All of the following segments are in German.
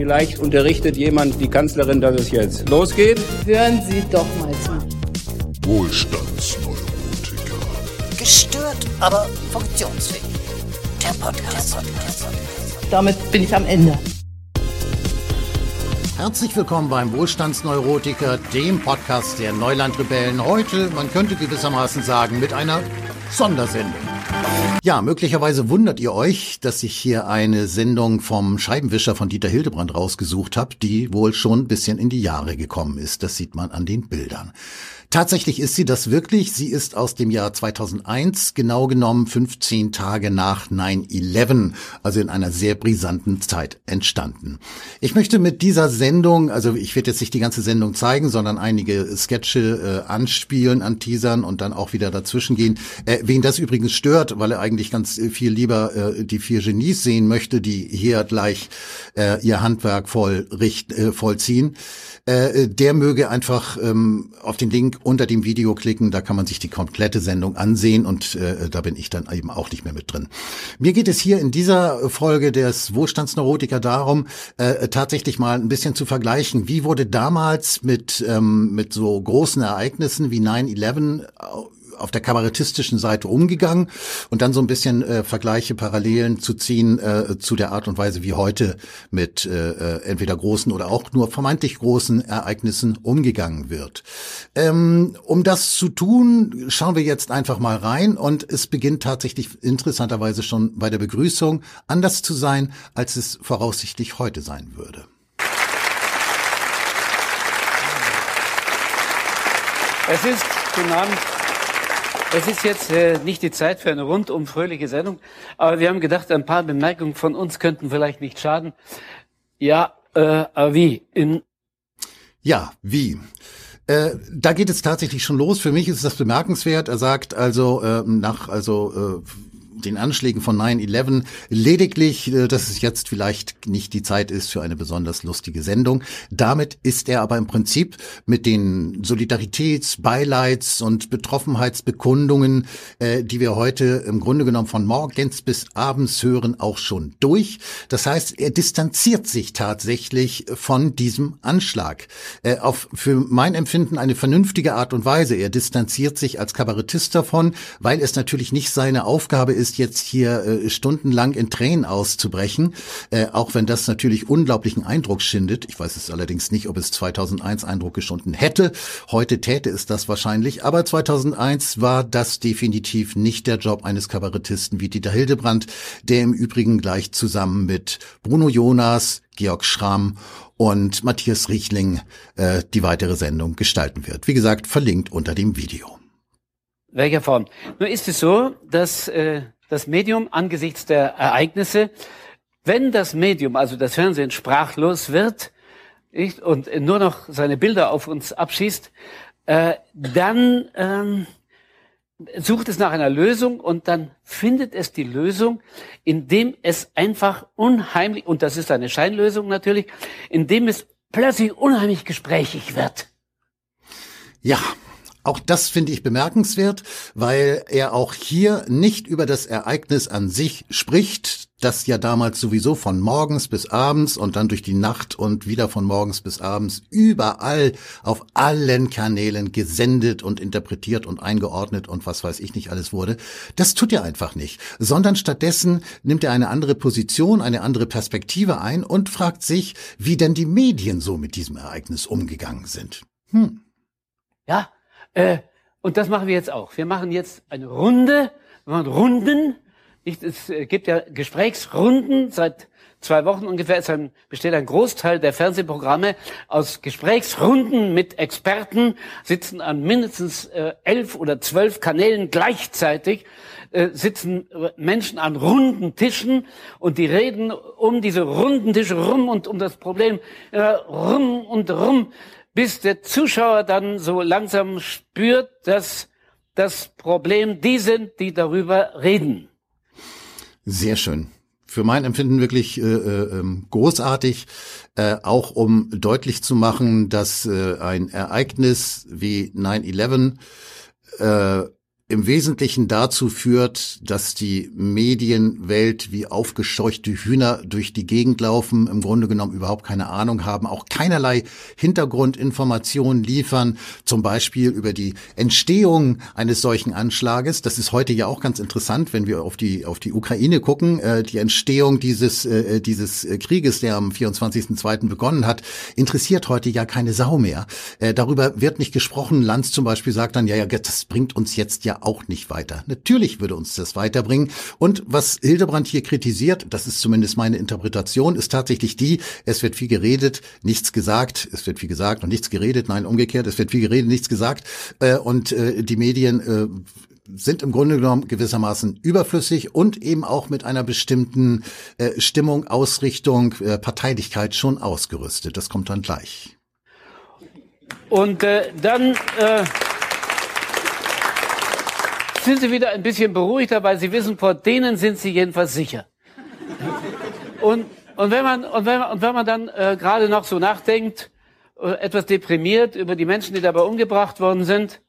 Vielleicht unterrichtet jemand die Kanzlerin, dass es jetzt losgeht. Hören Sie doch mal zu. Wohlstandsneurotiker. Gestört, aber funktionsfähig. Der Podcast. Der Podcast. Damit bin ich am Ende. Herzlich willkommen beim Wohlstandsneurotiker, dem Podcast der Neulandrebellen. Heute, man könnte gewissermaßen sagen, mit einer Sondersendung. Ja, möglicherweise wundert ihr euch, dass ich hier eine Sendung vom Scheibenwischer von Dieter Hildebrand rausgesucht habe, die wohl schon ein bisschen in die Jahre gekommen ist. Das sieht man an den Bildern. Tatsächlich ist sie das wirklich. Sie ist aus dem Jahr 2001, genau genommen 15 Tage nach 9-11, also in einer sehr brisanten Zeit entstanden. Ich möchte mit dieser Sendung, also ich werde jetzt nicht die ganze Sendung zeigen, sondern einige Sketche äh, anspielen, anteasern und dann auch wieder dazwischen gehen. Äh, wen das übrigens stört, weil er eigentlich ganz viel lieber äh, die vier Genies sehen möchte, die hier gleich äh, ihr Handwerk voll richt, äh, vollziehen, äh, der möge einfach ähm, auf den Link unter dem Video klicken, da kann man sich die komplette Sendung ansehen und äh, da bin ich dann eben auch nicht mehr mit drin. Mir geht es hier in dieser Folge des Wohlstandsneurotiker darum, äh, tatsächlich mal ein bisschen zu vergleichen, wie wurde damals mit, ähm, mit so großen Ereignissen wie 9-11 auf der kabarettistischen Seite umgegangen und dann so ein bisschen äh, Vergleiche, Parallelen zu ziehen äh, zu der Art und Weise, wie heute mit äh, äh, entweder großen oder auch nur vermeintlich großen Ereignissen umgegangen wird. Ähm, um das zu tun, schauen wir jetzt einfach mal rein und es beginnt tatsächlich interessanterweise schon bei der Begrüßung anders zu sein, als es voraussichtlich heute sein würde. Es ist, guten Abend, es ist jetzt äh, nicht die Zeit für eine rundum fröhliche Sendung, aber wir haben gedacht, ein paar Bemerkungen von uns könnten vielleicht nicht schaden. Ja, äh, aber wie? In ja, wie? Äh, da geht es tatsächlich schon los. Für mich ist das bemerkenswert. Er sagt also äh, nach also äh, den Anschlägen von 9-11 lediglich, äh, dass es jetzt vielleicht nicht die Zeit ist für eine besonders lustige Sendung. Damit ist er aber im Prinzip mit den Solidaritäts-, Beileids- und Betroffenheitsbekundungen, äh, die wir heute im Grunde genommen von morgens bis abends hören, auch schon durch. Das heißt, er distanziert sich tatsächlich von diesem Anschlag. Äh, auf für mein Empfinden eine vernünftige Art und Weise. Er distanziert sich als Kabarettist davon, weil es natürlich nicht seine Aufgabe ist, jetzt hier äh, stundenlang in Tränen auszubrechen, äh, auch wenn das natürlich unglaublichen Eindruck schindet. Ich weiß es allerdings nicht, ob es 2001 Eindruck geschunden hätte. Heute täte es das wahrscheinlich, aber 2001 war das definitiv nicht der Job eines Kabarettisten wie Dieter Hildebrand, der im Übrigen gleich zusammen mit Bruno Jonas, Georg Schramm und Matthias Riechling äh, die weitere Sendung gestalten wird. Wie gesagt, verlinkt unter dem Video. Welcher Form? Nur ist es so, dass äh, das Medium angesichts der Ereignisse, wenn das Medium, also das Fernsehen, sprachlos wird nicht, und nur noch seine Bilder auf uns abschießt, äh, dann ähm, sucht es nach einer Lösung und dann findet es die Lösung, indem es einfach unheimlich, und das ist eine Scheinlösung natürlich, indem es plötzlich unheimlich gesprächig wird. Ja, auch das finde ich bemerkenswert, weil er auch hier nicht über das Ereignis an sich spricht, das ja damals sowieso von morgens bis abends und dann durch die Nacht und wieder von morgens bis abends überall auf allen Kanälen gesendet und interpretiert und eingeordnet und was weiß ich nicht alles wurde. Das tut er einfach nicht, sondern stattdessen nimmt er eine andere Position, eine andere Perspektive ein und fragt sich, wie denn die Medien so mit diesem Ereignis umgegangen sind. Hm. Ja, äh, und das machen wir jetzt auch. Wir machen jetzt eine Runde, wir machen Runden. Es äh, gibt ja Gesprächsrunden seit zwei Wochen ungefähr. Es besteht ein Großteil der Fernsehprogramme aus Gesprächsrunden mit Experten, sitzen an mindestens äh, elf oder zwölf Kanälen gleichzeitig, äh, sitzen Menschen an runden Tischen und die reden um diese runden Tische rum und um das Problem äh, rum und rum bis der Zuschauer dann so langsam spürt, dass das Problem die sind, die darüber reden. Sehr schön. Für mein Empfinden wirklich äh, äh, ähm, großartig, äh, auch um deutlich zu machen, dass äh, ein Ereignis wie 9-11 äh, im Wesentlichen dazu führt, dass die Medienwelt wie aufgescheuchte Hühner durch die Gegend laufen, im Grunde genommen überhaupt keine Ahnung haben, auch keinerlei Hintergrundinformationen liefern, zum Beispiel über die Entstehung eines solchen Anschlages. Das ist heute ja auch ganz interessant, wenn wir auf die, auf die Ukraine gucken. Äh, die Entstehung dieses, äh, dieses Krieges, der am 24.02. begonnen hat, interessiert heute ja keine Sau mehr. Äh, darüber wird nicht gesprochen. Lanz zum Beispiel sagt dann, ja, ja, das bringt uns jetzt ja auch nicht weiter. Natürlich würde uns das weiterbringen. Und was Hildebrand hier kritisiert, das ist zumindest meine Interpretation, ist tatsächlich die, es wird viel geredet, nichts gesagt, es wird viel gesagt und nichts geredet, nein, umgekehrt, es wird viel geredet, nichts gesagt. Äh, und äh, die Medien äh, sind im Grunde genommen gewissermaßen überflüssig und eben auch mit einer bestimmten Stimmung, Ausrichtung, Parteilichkeit schon ausgerüstet. Das kommt dann gleich. Und äh, dann äh sind Sie wieder ein bisschen beruhigter, weil Sie wissen, vor denen sind Sie jedenfalls sicher. Und, und, wenn, man, und, wenn, man, und wenn man dann äh, gerade noch so nachdenkt, äh, etwas deprimiert über die Menschen, die dabei umgebracht worden sind,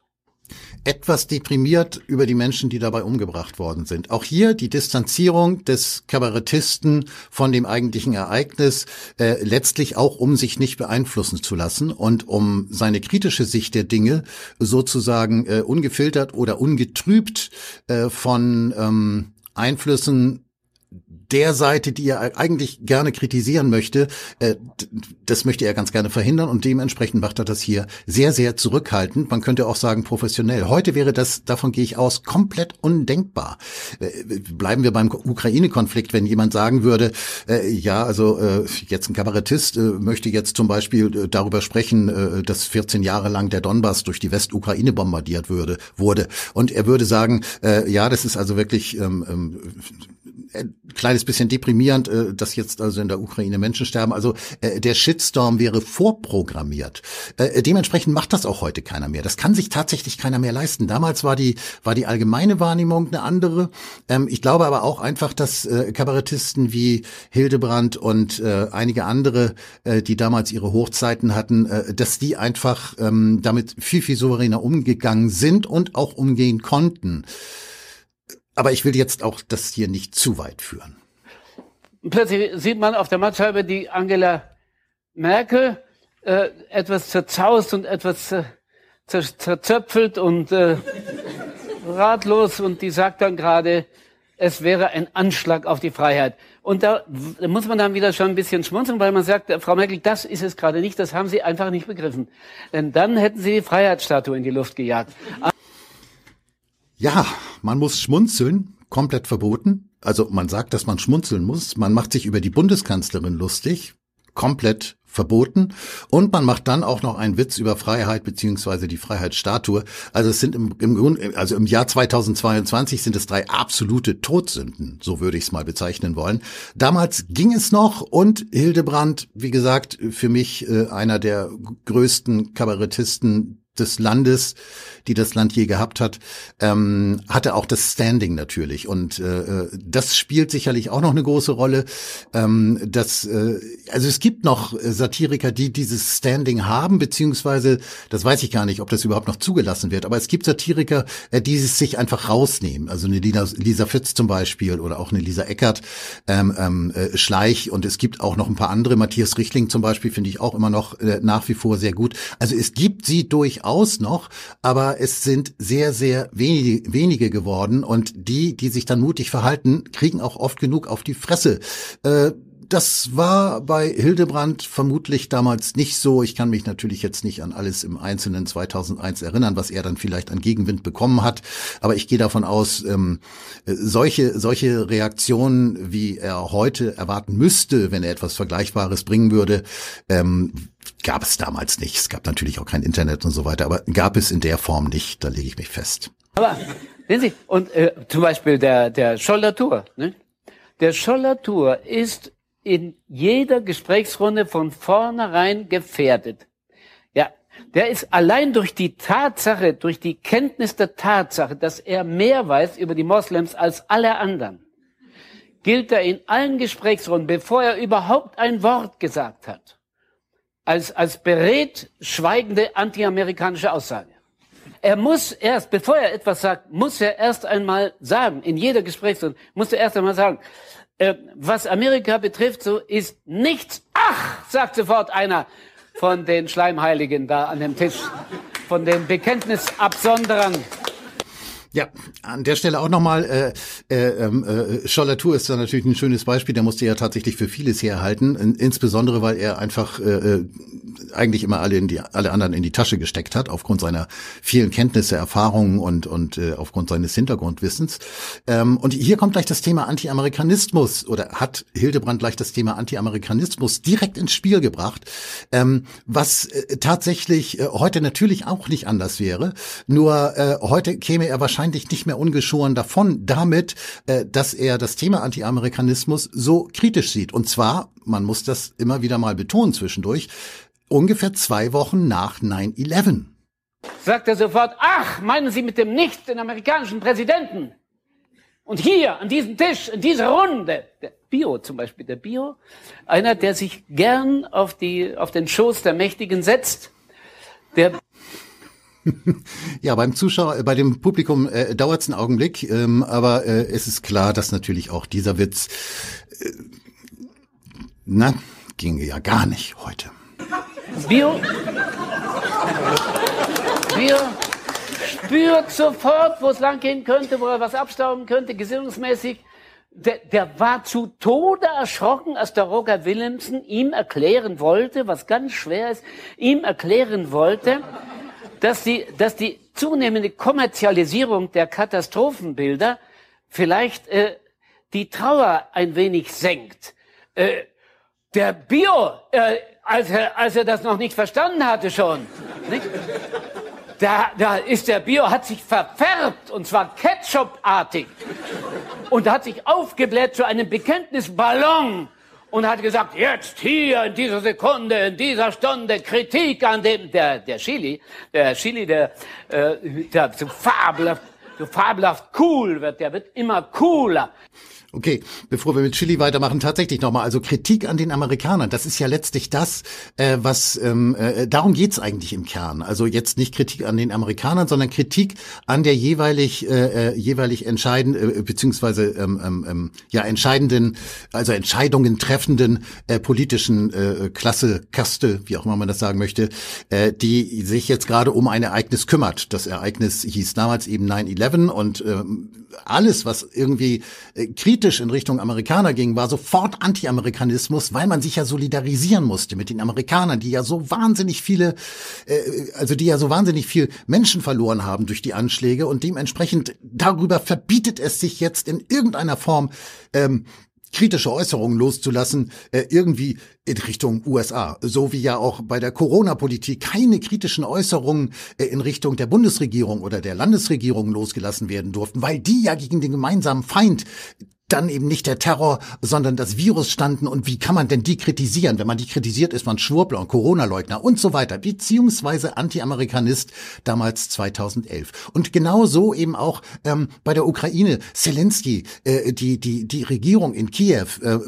etwas deprimiert über die Menschen, die dabei umgebracht worden sind. Auch hier die Distanzierung des Kabarettisten von dem eigentlichen Ereignis, äh, letztlich auch um sich nicht beeinflussen zu lassen und um seine kritische Sicht der Dinge sozusagen äh, ungefiltert oder ungetrübt äh, von ähm, Einflüssen der Seite, die er eigentlich gerne kritisieren möchte, äh, das möchte er ganz gerne verhindern und dementsprechend macht er das hier sehr, sehr zurückhaltend. Man könnte auch sagen professionell. Heute wäre das, davon gehe ich aus, komplett undenkbar. Äh, bleiben wir beim Ukraine-Konflikt, wenn jemand sagen würde, äh, ja, also jetzt ein Kabarettist möchte jetzt zum Beispiel darüber sprechen, dass 14 Jahre lang der Donbass durch die Westukraine bombardiert würde, wurde. Und er würde sagen, ja, das ist also wirklich ähm, ähm, ein kleines bisschen deprimierend, äh, dass jetzt also in der Ukraine Menschen sterben. Also äh, der Shitstorm wäre vorprogrammiert. Äh, dementsprechend macht das auch heute keiner mehr. Das kann sich tatsächlich keiner mehr leisten. Damals war die war die allgemeine Wahrnehmung eine andere. Ähm, ich glaube aber auch einfach, dass äh, Kabarettisten wie Hildebrand und äh, einige andere, äh, die damals ihre Hochzeiten hatten, äh, dass die einfach ähm, damit viel viel souveräner umgegangen sind und auch umgehen konnten. Aber ich will jetzt auch das hier nicht zu weit führen. Plötzlich sieht man auf der Mattscheibe die Angela Merkel äh, etwas zerzaust und etwas zer zerzöpfelt und äh, ratlos und die sagt dann gerade, es wäre ein Anschlag auf die Freiheit. Und da muss man dann wieder schon ein bisschen schmunzeln, weil man sagt, Frau Merkel, das ist es gerade nicht, das haben Sie einfach nicht begriffen. Denn dann hätten Sie die Freiheitsstatue in die Luft gejagt. Ja, man muss schmunzeln, komplett verboten. Also man sagt, dass man schmunzeln muss. Man macht sich über die Bundeskanzlerin lustig, komplett verboten. Und man macht dann auch noch einen Witz über Freiheit beziehungsweise die Freiheitsstatue. Also es sind im, im, also im Jahr 2022 sind es drei absolute Todsünden, so würde ich es mal bezeichnen wollen. Damals ging es noch und Hildebrand, wie gesagt, für mich äh, einer der größten Kabarettisten des Landes, die das Land je gehabt hat, ähm, hatte auch das Standing natürlich. Und äh, das spielt sicherlich auch noch eine große Rolle. Ähm, dass, äh, also es gibt noch Satiriker, die dieses Standing haben, beziehungsweise, das weiß ich gar nicht, ob das überhaupt noch zugelassen wird, aber es gibt Satiriker, äh, die es sich einfach rausnehmen. Also eine Lisa, Lisa Fitz zum Beispiel oder auch eine Lisa Eckert, ähm, ähm, äh, Schleich und es gibt auch noch ein paar andere, Matthias Richtling zum Beispiel, finde ich auch immer noch äh, nach wie vor sehr gut. Also es gibt sie durchaus durchaus noch, aber es sind sehr, sehr wenige, wenige geworden und die, die sich dann mutig verhalten, kriegen auch oft genug auf die Fresse. Äh, das war bei Hildebrand vermutlich damals nicht so. Ich kann mich natürlich jetzt nicht an alles im Einzelnen 2001 erinnern, was er dann vielleicht an Gegenwind bekommen hat. Aber ich gehe davon aus, ähm, solche, solche Reaktionen, wie er heute erwarten müsste, wenn er etwas Vergleichbares bringen würde, ähm, gab es damals nicht. Es gab natürlich auch kein Internet und so weiter, aber gab es in der Form nicht. Da lege ich mich fest. Aber sehen Sie, und äh, zum Beispiel der der Scholler Tour, ne? Der Scholler Tour ist in jeder Gesprächsrunde von vornherein gefährdet. Ja, der ist allein durch die Tatsache, durch die Kenntnis der Tatsache, dass er mehr weiß über die Moslems als alle anderen, gilt er in allen Gesprächsrunden, bevor er überhaupt ein Wort gesagt hat, als, als berät schweigende antiamerikanische Aussage. Er muss erst, bevor er etwas sagt, muss er erst einmal sagen, in jeder Gesprächsrunde, muss er erst einmal sagen, äh, was Amerika betrifft, so ist nichts. Ach, sagt sofort einer von den Schleimheiligen da an dem Tisch, von den Bekenntnisabsonderern. Ja, an der Stelle auch nochmal, äh, äh, äh, Schollatur ist da natürlich ein schönes Beispiel, der musste ja tatsächlich für vieles herhalten, in, insbesondere weil er einfach äh, äh, eigentlich immer alle, in die, alle anderen in die Tasche gesteckt hat, aufgrund seiner vielen Kenntnisse, Erfahrungen und, und äh, aufgrund seines Hintergrundwissens. Ähm, und hier kommt gleich das Thema Anti-Amerikanismus oder hat Hildebrand gleich das Thema Anti-Amerikanismus direkt ins Spiel gebracht, ähm, was äh, tatsächlich äh, heute natürlich auch nicht anders wäre, nur äh, heute käme er wahrscheinlich wahrscheinlich nicht mehr ungeschoren davon, damit, äh, dass er das Thema Anti-Amerikanismus so kritisch sieht. Und zwar, man muss das immer wieder mal betonen zwischendurch, ungefähr zwei Wochen nach 9-11. Sagt er sofort, ach, meinen Sie mit dem nicht den amerikanischen Präsidenten? Und hier, an diesem Tisch, in dieser Runde, der Bio zum Beispiel, der Bio, einer, der sich gern auf die, auf den Schoß der Mächtigen setzt, der ja, beim Zuschauer, äh, bei dem Publikum äh, dauert es einen Augenblick, ähm, aber äh, es ist klar, dass natürlich auch dieser Witz, äh, na, ginge ja gar nicht heute. Bio, Bio spürt sofort, wo es lang gehen könnte, wo er was abstauben könnte, gesinnungsmäßig. Der, der war zu Tode erschrocken, als der Roger Willemsen ihm erklären wollte, was ganz schwer ist, ihm erklären wollte, dass die, dass die zunehmende Kommerzialisierung der Katastrophenbilder vielleicht äh, die Trauer ein wenig senkt. Äh, der Bio, äh, als, er, als er das noch nicht verstanden hatte schon, nicht? Da, da ist der Bio, hat sich verfärbt, und zwar Ketchup-artig. Und hat sich aufgebläht zu einem Bekenntnisballon und hat gesagt, jetzt hier in dieser Sekunde, in dieser Stunde Kritik an dem, der, der Chili, der Chili, der, äh, der so fabelhaft, so fabelhaft cool wird, der wird immer cooler. Okay, bevor wir mit Chili weitermachen, tatsächlich nochmal, also Kritik an den Amerikanern, das ist ja letztlich das, äh, was, ähm, äh, darum geht's eigentlich im Kern. Also jetzt nicht Kritik an den Amerikanern, sondern Kritik an der jeweilig, äh, äh jeweilig entscheidenden, äh, beziehungsweise ähm, ähm, ähm, ja entscheidenden, also Entscheidungen treffenden äh, politischen äh, Klasse, Kaste, wie auch immer man das sagen möchte, äh, die sich jetzt gerade um ein Ereignis kümmert. Das Ereignis hieß damals eben 9-11 und ähm, alles, was irgendwie äh, kritisch in Richtung Amerikaner ging, war sofort Anti-Amerikanismus, weil man sich ja solidarisieren musste mit den Amerikanern, die ja so wahnsinnig viele, äh, also die ja so wahnsinnig viel Menschen verloren haben durch die Anschläge und dementsprechend darüber verbietet es sich jetzt in irgendeiner Form ähm, kritische Äußerungen loszulassen, äh, irgendwie in Richtung USA. So wie ja auch bei der Corona-Politik keine kritischen Äußerungen äh, in Richtung der Bundesregierung oder der Landesregierung losgelassen werden durften, weil die ja gegen den gemeinsamen Feind dann eben nicht der Terror, sondern das Virus standen und wie kann man denn die kritisieren? Wenn man die kritisiert, ist man Schwurbler und Corona-Leugner und so weiter, beziehungsweise Anti-Amerikanist damals 2011. Und genau so eben auch ähm, bei der Ukraine. Zelensky, äh, die, die, die Regierung in Kiew, äh,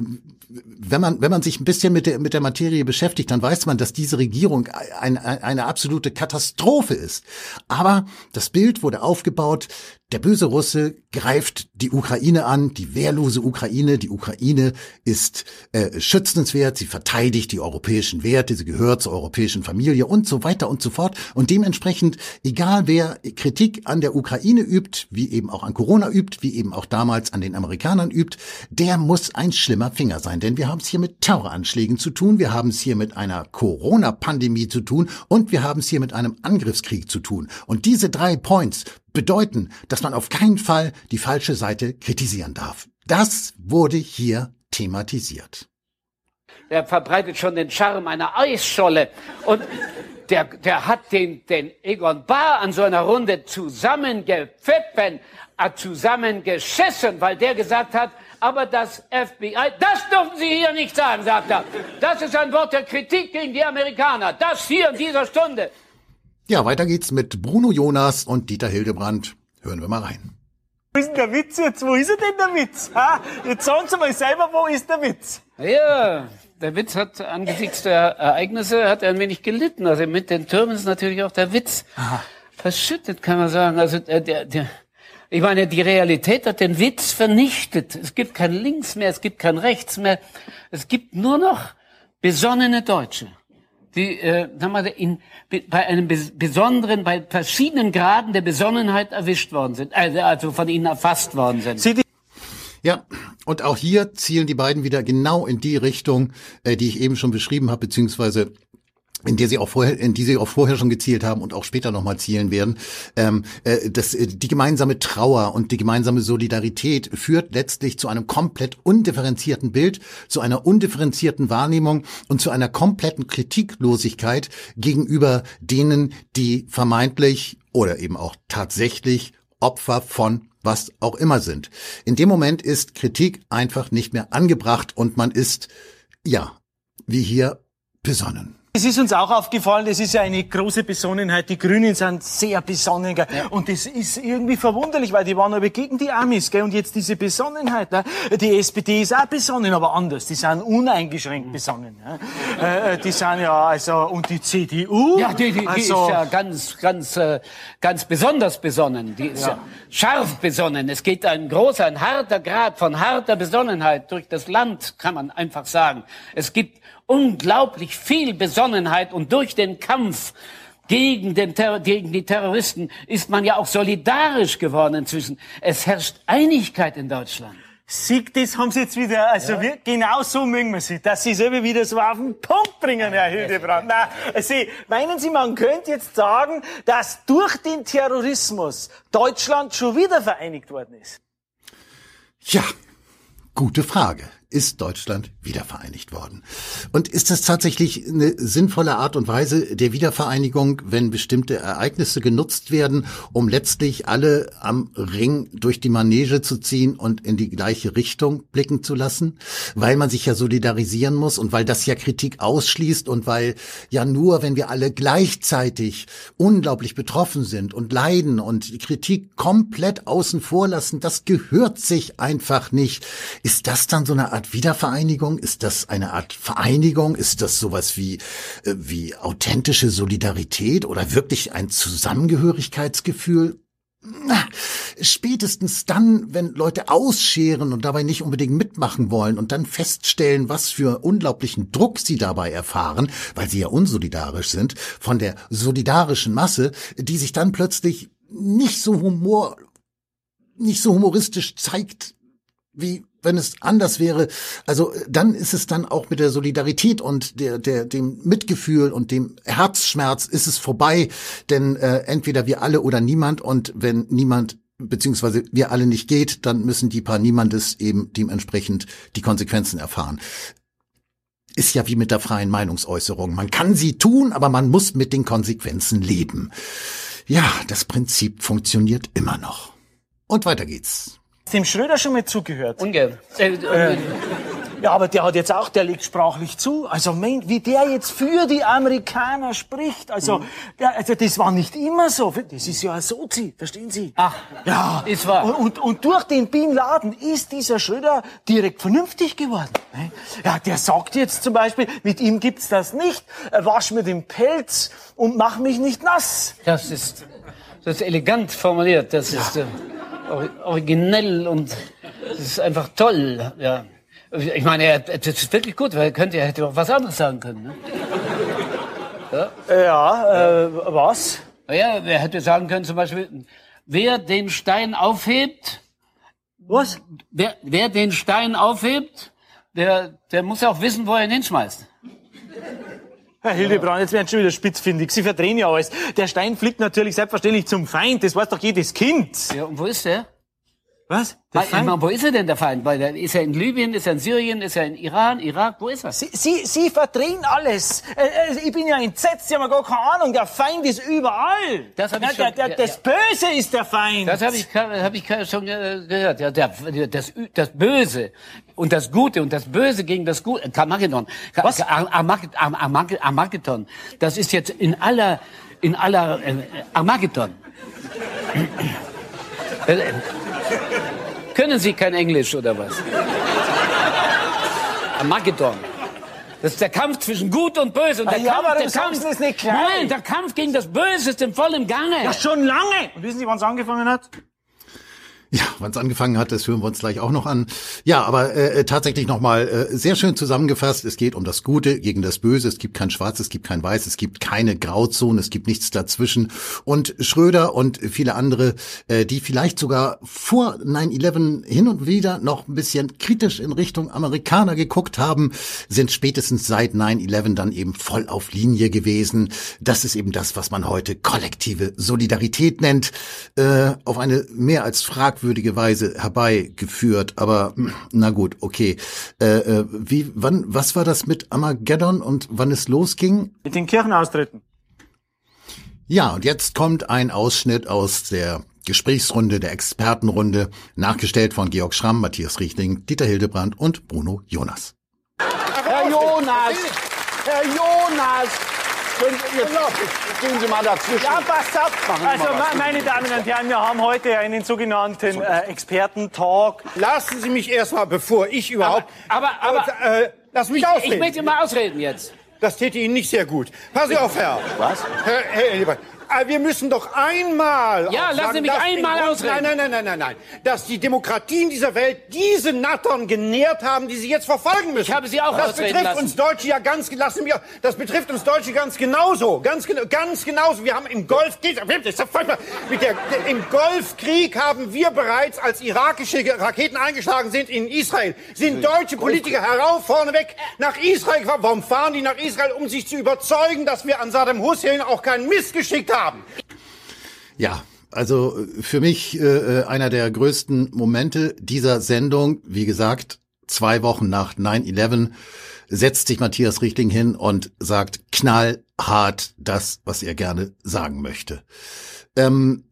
wenn man, wenn man sich ein bisschen mit der, mit der Materie beschäftigt, dann weiß man, dass diese Regierung ein, ein, eine absolute Katastrophe ist. Aber das Bild wurde aufgebaut, der böse Russe greift die Ukraine an, die wehrlose Ukraine. Die Ukraine ist äh, schützenswert, sie verteidigt die europäischen Werte, sie gehört zur europäischen Familie und so weiter und so fort. Und dementsprechend, egal wer Kritik an der Ukraine übt, wie eben auch an Corona übt, wie eben auch damals an den Amerikanern übt, der muss ein schlimmer Finger sein. Denn wir haben es hier mit Terroranschlägen zu tun, wir haben es hier mit einer Corona-Pandemie zu tun und wir haben es hier mit einem Angriffskrieg zu tun. Und diese drei Points bedeuten, dass man auf keinen Fall die falsche Seite kritisieren darf. Das wurde hier thematisiert. Er verbreitet schon den Charme einer Eisscholle und der, der hat den, den Egon Bahr an so einer Runde zusammengepfiffen, äh, zusammengeschissen, weil der gesagt hat, aber das FBI, das dürfen Sie hier nicht sagen, sagt er. Das ist ein Wort der Kritik gegen die Amerikaner. Das hier in dieser Stunde. Ja, weiter geht's mit Bruno Jonas und Dieter Hildebrand. Hören wir mal rein. Wo ist denn der Witz jetzt? Wo ist er denn der Witz? Ha? Jetzt sagen Sie mal selber, wo ist der Witz? Ja, der Witz hat angesichts der Ereignisse hat er ein wenig gelitten. Also mit den Türmen ist natürlich auch der Witz. Aha. verschüttet, kann man sagen. Also der, der, der, ich meine, die Realität hat den Witz vernichtet. Es gibt kein Links mehr, es gibt kein Rechts mehr. Es gibt nur noch besonnene Deutsche, die äh, sagen wir, in, bei einem bes besonderen, bei verschiedenen Graden der Besonnenheit erwischt worden sind, also, also von ihnen erfasst worden sind. Sie, Ja, und auch hier zielen die beiden wieder genau in die Richtung, äh, die ich eben schon beschrieben habe, beziehungsweise in der sie auch vorher, in die sie auch vorher schon gezielt haben und auch später nochmal zielen werden. Ähm, äh, das, äh, die gemeinsame Trauer und die gemeinsame Solidarität führt letztlich zu einem komplett undifferenzierten Bild, zu einer undifferenzierten Wahrnehmung und zu einer kompletten Kritiklosigkeit gegenüber denen, die vermeintlich oder eben auch tatsächlich Opfer von was auch immer sind. In dem Moment ist Kritik einfach nicht mehr angebracht und man ist, ja, wie hier besonnen. Es ist uns auch aufgefallen, das ist ja eine große Besonnenheit. Die Grünen sind sehr besonnen. Gell? Und das ist irgendwie verwunderlich, weil die waren aber gegen die Amis. Gell? Und jetzt diese Besonnenheit. Ne? Die SPD ist auch besonnen, aber anders. Die sind uneingeschränkt besonnen. Ne? Äh, die sind ja, also, und die CDU. Ja, die, die, die also, ist ja ganz, ganz, äh, ganz besonders besonnen. Die ist ja. scharf besonnen. Es geht ein großer, ein harter Grad von harter Besonnenheit durch das Land, kann man einfach sagen. Es gibt unglaublich viel Besonnenheit und durch den Kampf gegen, den Terror, gegen die Terroristen ist man ja auch solidarisch geworden inzwischen. Es herrscht Einigkeit in Deutschland. Sieg, das haben sie jetzt wieder, also wir, genau so mögen wir sie, dass sie selber wieder so auf den Punkt bringen, Herr Hildebrand. Na, Sie, meinen Sie, man könnte jetzt sagen, dass durch den Terrorismus Deutschland schon wieder vereinigt worden ist? Ja, gute Frage. Ist Deutschland wiedervereinigt worden? Und ist das tatsächlich eine sinnvolle Art und Weise der Wiedervereinigung, wenn bestimmte Ereignisse genutzt werden, um letztlich alle am Ring durch die Manege zu ziehen und in die gleiche Richtung blicken zu lassen? Weil man sich ja solidarisieren muss und weil das ja Kritik ausschließt und weil ja nur, wenn wir alle gleichzeitig unglaublich betroffen sind und leiden und die Kritik komplett außen vor lassen, das gehört sich einfach nicht. Ist das dann so eine Art Wiedervereinigung? Ist das eine Art Vereinigung? Ist das sowas wie, äh, wie authentische Solidarität oder wirklich ein Zusammengehörigkeitsgefühl? Na, spätestens dann, wenn Leute ausscheren und dabei nicht unbedingt mitmachen wollen und dann feststellen, was für unglaublichen Druck sie dabei erfahren, weil sie ja unsolidarisch sind, von der solidarischen Masse, die sich dann plötzlich nicht so humor, nicht so humoristisch zeigt, wie wenn es anders wäre, also dann ist es dann auch mit der Solidarität und der, der, dem Mitgefühl und dem Herzschmerz ist es vorbei, denn äh, entweder wir alle oder niemand und wenn niemand beziehungsweise wir alle nicht geht, dann müssen die paar Niemandes eben dementsprechend die Konsequenzen erfahren. Ist ja wie mit der freien Meinungsäußerung. Man kann sie tun, aber man muss mit den Konsequenzen leben. Ja, das Prinzip funktioniert immer noch. Und weiter geht's. Dem Schröder schon mal zugehört. Ungern. Äh, äh, Ja, aber der hat jetzt auch, der legt sprachlich zu. Also, mein, wie der jetzt für die Amerikaner spricht. Also, der, also das war nicht immer so. Das ist ja ein Sozi, verstehen Sie? Ach, ja. ist wahr. Und, und, und durch den Bin Laden ist dieser Schröder direkt vernünftig geworden. ne? Ja, der sagt jetzt zum Beispiel, mit ihm gibt's das nicht. Wasch mir den Pelz und mach mich nicht nass. das ist, das ist elegant formuliert. Das ist äh, originell und das ist einfach toll. Ja. Ich meine, er, das ist wirklich gut, weil er könnte, er hätte auch was anderes sagen können. Ne? Ja, äh, was? Naja, er hätte sagen können zum Beispiel, wer den Stein aufhebt, Was? wer, wer den Stein aufhebt, der, der muss auch wissen, wo er ihn hinschmeißt. Herr Hildebrand, jetzt werden Sie schon wieder spitzfindig. Sie verdrehen ja alles. Der Stein fliegt natürlich selbstverständlich zum Feind. Das weiß doch jedes Kind. Ja, und wo ist der? Was? Der ich meine, Feind? wo ist er denn, der Feind? Ist er in Libyen, ist er in Syrien, ist er in Iran, Irak, wo ist er? Sie, Sie, Sie verdrehen alles. Äh, äh, ich bin ja entsetzt, Sie haben ja gar keine Ahnung. Der Feind ist überall. Das hab ich ja, schon- der, der, ja, Das Böse ist der Feind. Das habe ich, hab ich schon ge- gehört. Ja, der, das, das Böse und das Gute und das Böse gegen das Gute. Armageddon. Was? Ar- Armaged- Ar- Armaged- Armageddon. Das ist jetzt in aller, in aller äh, Armageddon. Können Sie kein Englisch oder was? Armageddon. Das ist der Kampf zwischen Gut und Böse. Und der Ah ja, Kampf, aber der Kampf, Sie nicht gleich. Nein, der Kampf gegen das Böse ist im vollen Gange. Ja, schon lange. Und wissen Sie, wann es angefangen hat? Ja, wann es angefangen hat, das hören wir uns gleich auch noch an. Ja, aber äh, tatsächlich nochmal äh, sehr schön zusammengefasst. Es geht um das Gute gegen das Böse. Es gibt kein Schwarz, es gibt kein Weiß, es gibt keine Grauzone, es gibt nichts dazwischen. Und Schröder und viele andere, äh, die vielleicht sogar vor 9-11 hin und wieder noch ein bisschen kritisch in Richtung Amerikaner geguckt haben, sind spätestens seit 9-11 dann eben voll auf Linie gewesen. Das ist eben das, was man heute kollektive Solidarität nennt, äh, auf eine mehr als fragwürdige Weise herbeigeführt. Aber na gut, okay. Äh, äh, wie, wann, was war das mit Armageddon und wann es losging? Mit den Kirchenaustritten. Ja, und jetzt kommt ein Ausschnitt aus der Gesprächsrunde, der Expertenrunde, nachgestellt von Georg Schramm, Matthias Richtling, Dieter Hildebrand und Bruno Jonas. Herr Jonas! Herr Jonas! Jetzt gehen Sie mal dazwischen. Ja, passt Sie Also, mal meine Damen und Herren, wir haben heute einen sogenannten äh, Experten-Talk. Lassen Sie mich erstmal, bevor ich überhaupt. Aber- aber- äh, lass mich Ich ausreden. möchte mal ausreden jetzt. das täte Ihnen nicht sehr gut. Passen Sie auf, Herr. Was? Herr, Herr äh, wir müssen doch einmal. Ja, lassen sagen, Sie mich dass einmal Grund- ausreden. Nein, nein, nein, nein, nein, nein. Dass die Demokratien dieser Welt diese Nattern genährt haben, die sie jetzt verfolgen müssen. Ich habe Sie auch Das ausreden betrifft lassen. uns Deutsche ja ganz, lassen Sie mich, das betrifft uns Deutsche ganz genauso. Ganz, ganz genauso. Wir haben im Golf, mit der, im Golfkrieg haben wir bereits, als irakische Raketen eingeschlagen sind in Israel, sind deutsche Politiker herauf, vorneweg nach Israel gefahren. Warum fahren die nach Israel? Um sich zu überzeugen, dass wir an Saddam Hussein auch keinen Mist geschickt haben. Ja, also äh, für mich äh, äh, einer der größten Momente dieser Sendung, wie gesagt, zwei Wochen nach 9-11, setzt sich Matthias Richtling hin und sagt knallhart das, was er gerne sagen möchte. Ähm,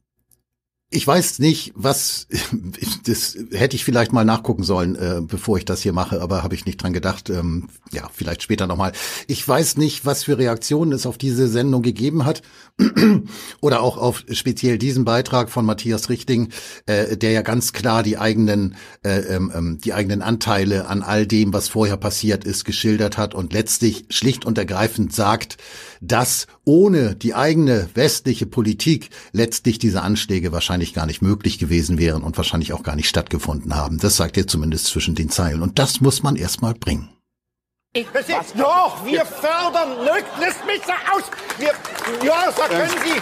ich weiß nicht, was das hätte ich vielleicht mal nachgucken sollen, äh, bevor ich das hier mache, aber habe ich nicht dran gedacht. Ähm, ja, vielleicht später nochmal. Ich weiß nicht, was für Reaktionen es auf diese Sendung gegeben hat oder auch auf speziell diesen Beitrag von Matthias Richting, äh, der ja ganz klar die eigenen äh, ähm, ähm, die eigenen Anteile an all dem, was vorher passiert ist, geschildert hat und letztlich schlicht und ergreifend sagt, dass ohne die eigene westliche Politik letztlich diese Anschläge wahrscheinlich gar nicht möglich gewesen wären und wahrscheinlich auch gar nicht stattgefunden haben. Das sagt er zumindest zwischen den Zeilen und das muss man erstmal bringen. Was? Doch, wir fördern, lässt mich da aus. Wir, ja, da können Sie.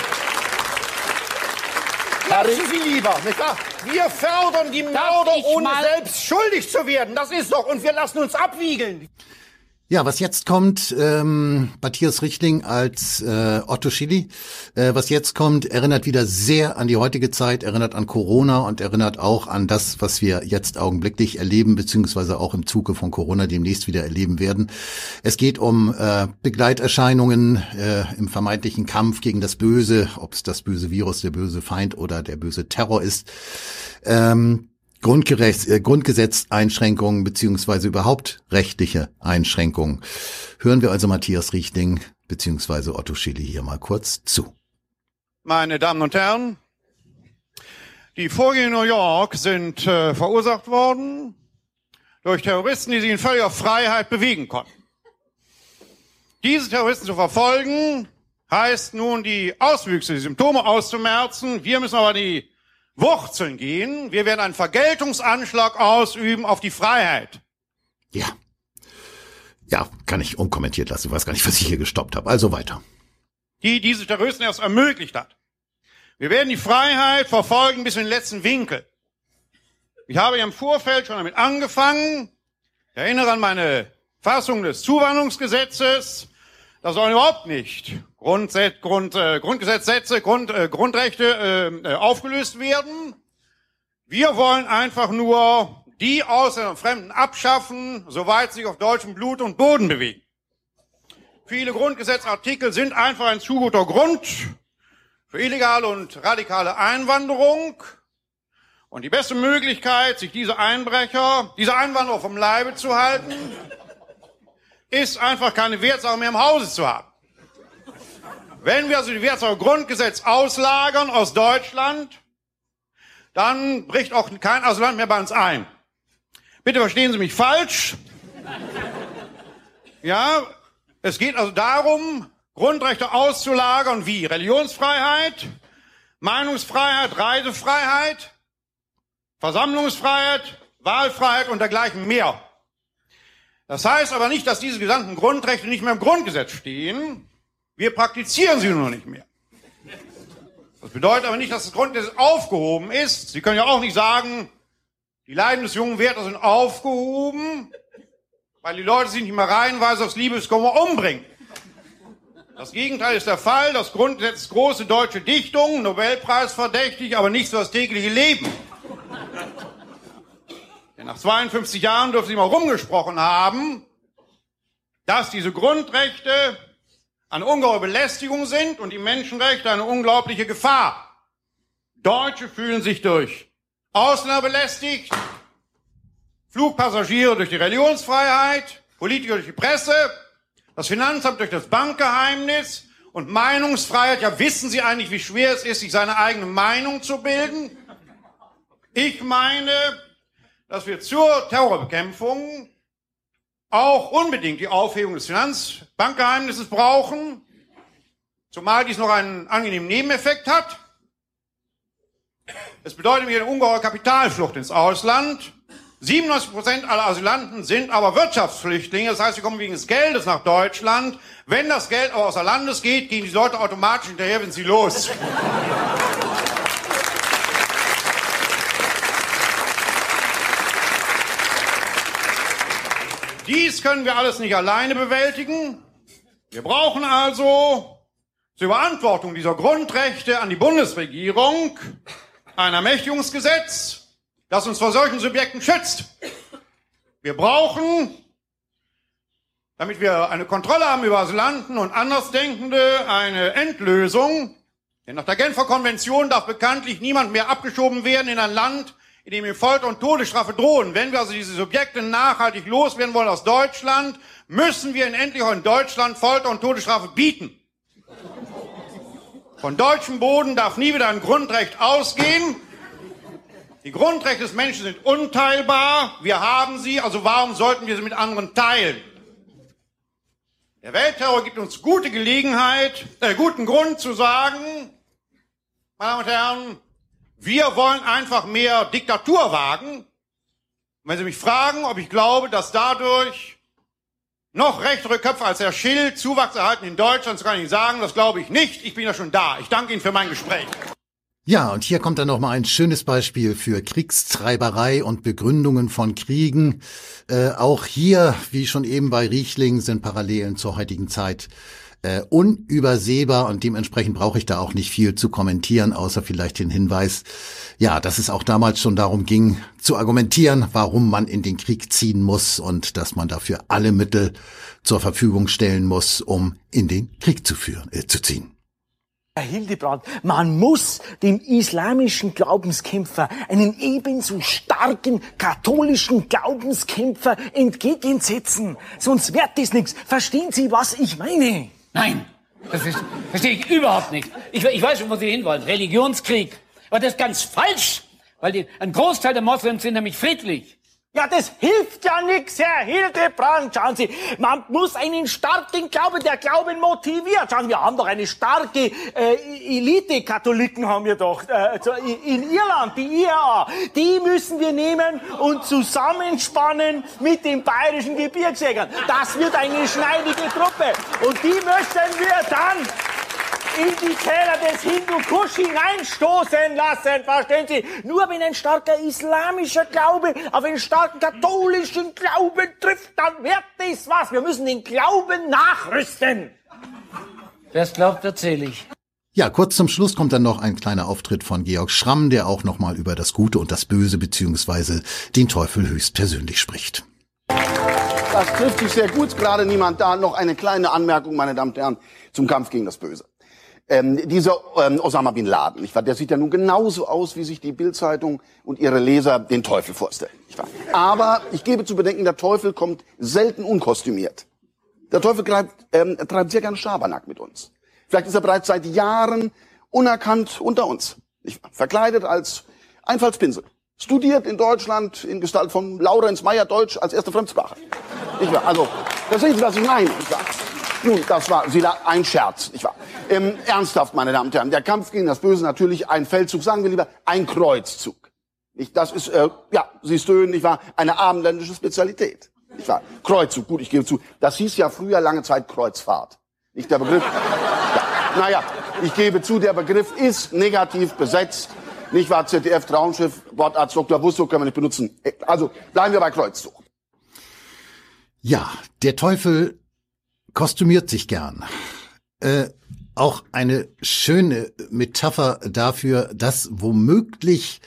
Lassen Sie lieber, nicht wahr? Wir fördern die Mörder, ich ohne selbst schuldig zu werden. Das ist doch, und wir lassen uns abwiegeln. Ja, was jetzt kommt, ähm, Matthias Richtling als äh, Otto Schilly, äh, was jetzt kommt, erinnert wieder sehr an die heutige Zeit, erinnert an Corona und erinnert auch an das, was wir jetzt augenblicklich erleben, beziehungsweise auch im Zuge von Corona demnächst wieder erleben werden. Es geht um äh, Begleiterscheinungen äh, im vermeintlichen Kampf gegen das Böse, ob es das böse Virus, der böse Feind oder der böse Terror ist. Ähm, Grundgerechts, äh, Grundgesetzeinschränkungen beziehungsweise überhaupt rechtliche Einschränkungen. Hören wir also Matthias Richtling beziehungsweise Otto Schilly hier mal kurz zu. Meine Damen und Herren, die Vorgänge in New York sind äh, verursacht worden durch Terroristen, die sich in völliger Freiheit bewegen konnten. Diese Terroristen zu verfolgen, heißt nun die Auswüchse, die Symptome auszumerzen. Wir müssen aber die Wurzeln gehen. Wir werden einen Vergeltungsanschlag ausüben auf die Freiheit. Ja. Ja, kann ich unkommentiert lassen. Ich weiß gar nicht, was ich hier gestoppt habe. Also weiter. die diese Terroristen erst ermöglicht hat. Wir werden die Freiheit verfolgen bis in den letzten Winkel. Ich habe ja im Vorfeld schon damit angefangen. Ich erinnere an meine Fassung des Zuwanderungsgesetzes. Da sollen überhaupt nicht Grundset, Grund, äh, Grundgesetzsätze, Grund, äh, Grundrechte äh, äh, aufgelöst werden. Wir wollen einfach nur die Ausländer und Fremden abschaffen, soweit sie sich auf deutschem Blut und Boden bewegen. Viele Grundgesetzartikel sind einfach ein zu guter Grund für illegale und radikale Einwanderung. Und die beste Möglichkeit, sich diese Einbrecher, diese Einwanderer vom Leibe zu halten, ist einfach keine Wertsache mehr im Hause zu haben. Wenn wir also die Wertsache Grundgesetz auslagern aus Deutschland, dann bricht auch kein Asylant mehr bei uns ein. Bitte verstehen Sie mich falsch. Ja, es geht also darum, Grundrechte auszulagern wie Religionsfreiheit, Meinungsfreiheit, Reisefreiheit, Versammlungsfreiheit, Wahlfreiheit und dergleichen mehr. Das heißt aber nicht, dass diese gesamten Grundrechte nicht mehr im Grundgesetz stehen. Wir praktizieren sie nur nicht mehr. Das bedeutet aber nicht, dass das Grundgesetz aufgehoben ist. Sie können ja auch nicht sagen, die Leiden des jungen Werthers sind aufgehoben, weil die Leute sich nicht mehr reihenweise aufs Liebeskummer umbringen. Das Gegenteil ist der Fall. Das Grundgesetz ist große deutsche Dichtung, Nobelpreis verdächtig, aber nichts für das tägliche Leben. Denn nach 52 Jahren dürfen Sie mal rumgesprochen haben, dass diese Grundrechte eine ungeheure Belästigung sind und die Menschenrechte eine unglaubliche Gefahr. Deutsche fühlen sich durch Ausländer belästigt, Flugpassagiere durch die Religionsfreiheit, Politiker durch die Presse, das Finanzamt durch das Bankgeheimnis und Meinungsfreiheit. Ja, wissen Sie eigentlich, wie schwer es ist, sich seine eigene Meinung zu bilden? Ich meine, dass wir zur Terrorbekämpfung auch unbedingt die Aufhebung des Finanzbankgeheimnisses brauchen, zumal dies noch einen angenehmen Nebeneffekt hat. Es bedeutet mir eine ungeheure Kapitalflucht ins Ausland. 97 Prozent aller Asylanten sind aber Wirtschaftsflüchtlinge, das heißt, sie kommen wegen des Geldes nach Deutschland. Wenn das Geld aber außer Landes geht, gehen die Leute automatisch hinterher, wenn sie los. Dies können wir alles nicht alleine bewältigen. Wir brauchen also zur Beantwortung dieser Grundrechte an die Bundesregierung ein Ermächtigungsgesetz, das uns vor solchen Subjekten schützt. Wir brauchen, damit wir eine Kontrolle haben über Asylanten und Andersdenkende, eine Endlösung. Denn nach der Genfer Konvention darf bekanntlich niemand mehr abgeschoben werden in ein Land, in dem ihm Folter und Todesstrafe drohen. Wenn wir also diese Subjekte nachhaltig loswerden wollen aus Deutschland, müssen wir ihnen endlich auch in Deutschland Folter und Todesstrafe bieten. Von deutschem Boden darf nie wieder ein Grundrecht ausgehen. Die Grundrechte des Menschen sind unteilbar. Wir haben sie, also warum sollten wir sie mit anderen teilen? Der Weltterror gibt uns gute Gelegenheit, äh, guten Grund zu sagen, meine Damen und Herren, wir wollen einfach mehr Diktatur wagen. wenn Sie mich fragen, ob ich glaube, dass dadurch noch rechtere Köpfe als Herr Schill Zuwachs erhalten in Deutschland, so kann ich sagen, das glaube ich nicht. Ich bin ja schon da. Ich danke Ihnen für mein Gespräch. Ja, und hier kommt dann noch mal ein schönes Beispiel für Kriegstreiberei und Begründungen von Kriegen. Äh, auch hier, wie schon eben bei Riechling, sind Parallelen zur heutigen Zeit äh, unübersehbar und dementsprechend brauche ich da auch nicht viel zu kommentieren, außer vielleicht den Hinweis, ja, dass es auch damals schon darum ging, zu argumentieren, warum man in den Krieg ziehen muss und dass man dafür alle Mittel zur Verfügung stellen muss, um in den Krieg zu führen, äh, zu ziehen. Herr Hildebrand, man muss dem islamischen Glaubenskämpfer einen ebenso starken katholischen Glaubenskämpfer entgegensetzen. Sonst wird das nichts. Verstehen Sie, was ich meine? Nein, das ist, verstehe ich überhaupt nicht. Ich, ich weiß schon, wo Sie hinwollen. Religionskrieg. Aber das ist ganz falsch, weil die, ein Großteil der Moslems sind nämlich friedlich. Ja, das hilft ja nix, Herr Hildebrand. Schauen Sie, man muss einen starken Glauben, der Glauben motiviert. Schauen Sie, wir haben doch eine starke äh, Elite-Katholiken haben wir doch äh, in Irland, die IRA. Die müssen wir nehmen und zusammenspannen mit den bayerischen Gebirgsjägern. Das wird eine schneidige Truppe. Und die möchten wir dann in die Keller des Hindu-Kusch hineinstoßen lassen, verstehen Sie? Nur wenn ein starker islamischer Glaube auf einen starken katholischen Glauben trifft, dann wird das was. Wir müssen den Glauben nachrüsten. Wer es glaubt, erzähle ich. Ja, kurz zum Schluss kommt dann noch ein kleiner Auftritt von Georg Schramm, der auch nochmal über das Gute und das Böse beziehungsweise den Teufel höchstpersönlich spricht. Das trifft sich sehr gut, gerade niemand da. Noch eine kleine Anmerkung, meine Damen und Herren, zum Kampf gegen das Böse ähm, dieser ähm, Osama bin Laden, nicht wahr? der sieht ja nun genauso aus, wie sich die Bildzeitung und ihre Leser den Teufel vorstellen. Nicht wahr? Aber ich gebe zu bedenken, der Teufel kommt selten unkostümiert. Der Teufel treibt, ähm, treibt sehr gerne Schabernack mit uns. Vielleicht ist er bereits seit Jahren unerkannt unter uns. Nicht wahr? Verkleidet als Einfallspinsel. Studiert in Deutschland in Gestalt von Laurenz Meyer Deutsch als erste Fremdsprache. Nicht wahr? Also Verstehen Sie, was ich meine? Nicht wahr? Nun, das war wieder ein Scherz, nicht wahr? Ähm, ernsthaft, meine Damen und Herren, der Kampf gegen das Böse natürlich ein Feldzug, sagen wir lieber ein Kreuzzug. Nicht, das ist, äh, ja, Sie stöhnen, nicht wahr, eine abendländische Spezialität. Nicht wahr? Kreuzzug, gut, ich gebe zu. Das hieß ja früher lange Zeit Kreuzfahrt. Nicht der Begriff. Ja, naja, ich gebe zu, der Begriff ist negativ besetzt. Nicht wahr? ZDF, Traumschiff, Wortarzt Dr. Busso können wir nicht benutzen. Also bleiben wir bei Kreuzzug. Ja, der Teufel kostümiert sich gern. Äh, auch eine schöne Metapher dafür, dass womöglich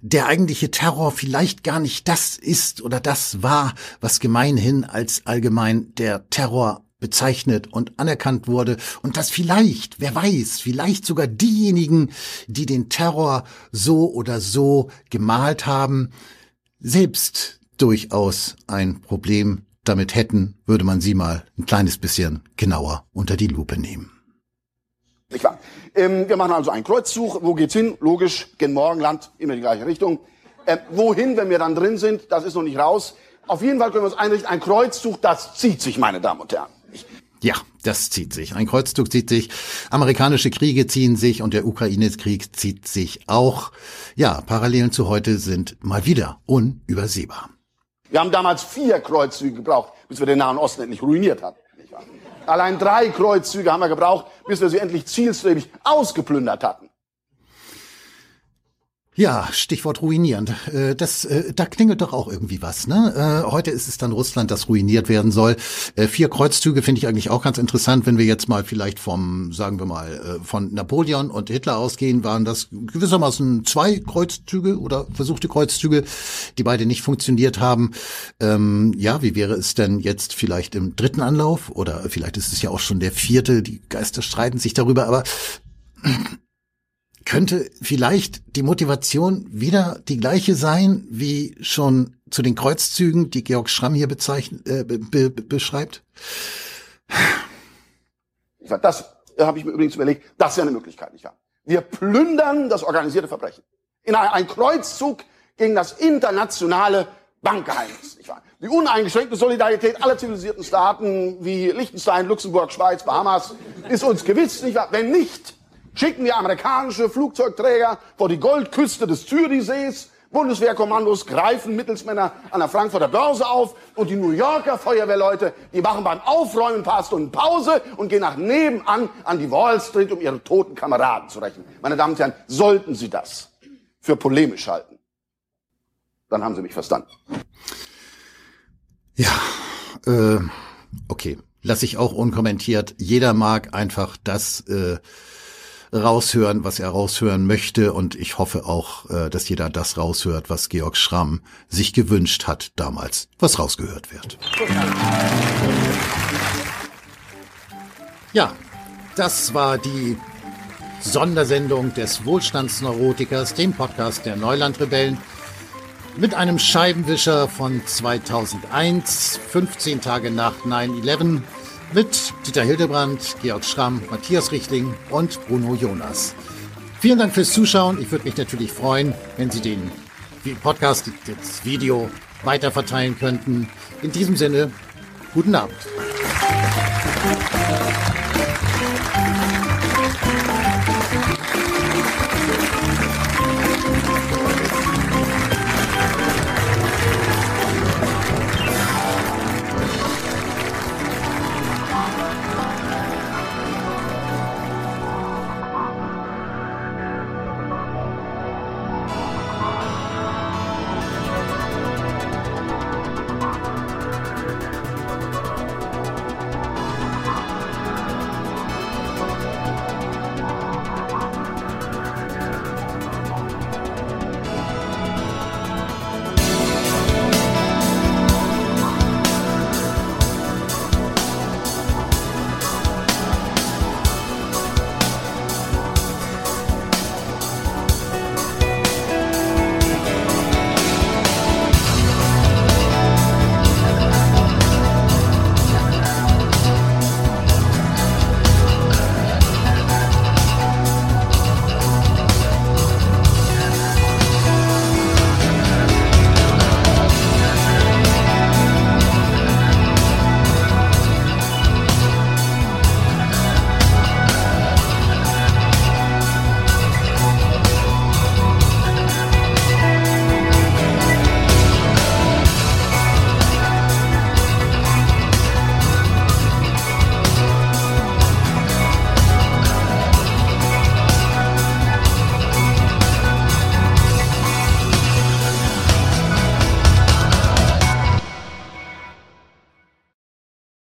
der eigentliche Terror vielleicht gar nicht das ist oder das war, was gemeinhin als allgemein der Terror bezeichnet und anerkannt wurde und dass vielleicht, wer weiß, vielleicht sogar diejenigen, die den Terror so oder so gemalt haben, selbst durchaus ein Problem damit hätten, würde man sie mal ein kleines bisschen genauer unter die Lupe nehmen. Nicht wahr? Ähm, wir machen also einen Kreuzzug. Wo geht's hin? Logisch, gen Morgenland, immer die gleiche Richtung. Ähm, wohin, wenn wir dann drin sind, das ist noch nicht raus. Auf jeden Fall können wir uns einrichten. Ein Kreuzzug, das zieht sich, meine Damen und Herren. Ja, das zieht sich. Ein Kreuzzug zieht sich. Amerikanische Kriege ziehen sich und der Ukraine-Krieg zieht sich auch. Ja, Parallelen zu heute sind mal wieder unübersehbar. Wir haben damals vier Kreuzzüge gebraucht, bis wir den Nahen Osten endlich ruiniert hatten. Allein drei Kreuzzüge haben wir gebraucht, bis wir sie endlich zielstrebig ausgeplündert hatten. Ja, Stichwort ruinierend. Äh, das, äh, da klingelt doch auch irgendwie was. Ne? Äh, heute ist es dann Russland, das ruiniert werden soll. Vier Kreuzzüge finde ich eigentlich auch ganz interessant, wenn wir jetzt mal vielleicht vom, sagen wir mal, von Napoleon und Hitler ausgehen, waren das gewissermaßen zwei Kreuzzüge oder versuchte Kreuzzüge, die beide nicht funktioniert haben. Ähm, ja, wie wäre es denn jetzt vielleicht im dritten Anlauf oder vielleicht ist es ja auch schon der vierte? Die Geister streiten sich darüber, aber könnte vielleicht die Motivation wieder die gleiche sein, wie schon zu den Kreuzzügen, die Georg Schramm hier bezeichnet, äh, be, be, beschreibt? Das habe ich mir übrigens überlegt, das wäre eine Möglichkeit, nicht wahr? Wir plündern das organisierte Verbrechen. In ein Kreuzzug gegen das internationale Bankgeheimnis, nicht wahr? Die uneingeschränkte Solidarität aller zivilisierten Staaten wie Liechtenstein, Luxemburg, Schweiz, Bahamas ist uns gewiss, nicht wahr? Wenn nicht, schicken wir amerikanische Flugzeugträger vor die Goldküste des Zürichsees. Bundeswehrkommandos greifen Mittelsmänner an der Frankfurter Börse auf und die New Yorker Feuerwehrleute, die machen beim Aufräumen ein paar Stunden Pause und gehen nach nebenan an die Wall Street, um ihre toten Kameraden zu rächen. Meine Damen und Herren, sollten Sie das für polemisch halten, dann haben Sie mich verstanden. Ja, äh, okay, lasse ich auch unkommentiert. Jeder mag einfach das äh, raushören, was er raushören möchte. Und ich hoffe auch, äh, dass jeder das raushört, was Georg Schramm sich gewünscht hat damals, was rausgehört wird. Ja, das war die Sondersendung des Wohlstandsneurotikers, dem Podcast der Neulandrebellen, mit einem Scheibenwischer von 2001, 15 Tage nach 9-11 mit Dieter Hildebrand, Georg Schramm, Matthias Richtling und Bruno Jonas. Vielen Dank fürs Zuschauen. Ich würde mich natürlich freuen, wenn Sie den Podcast, das Video weiterverteilen könnten. In diesem Sinne, guten Abend.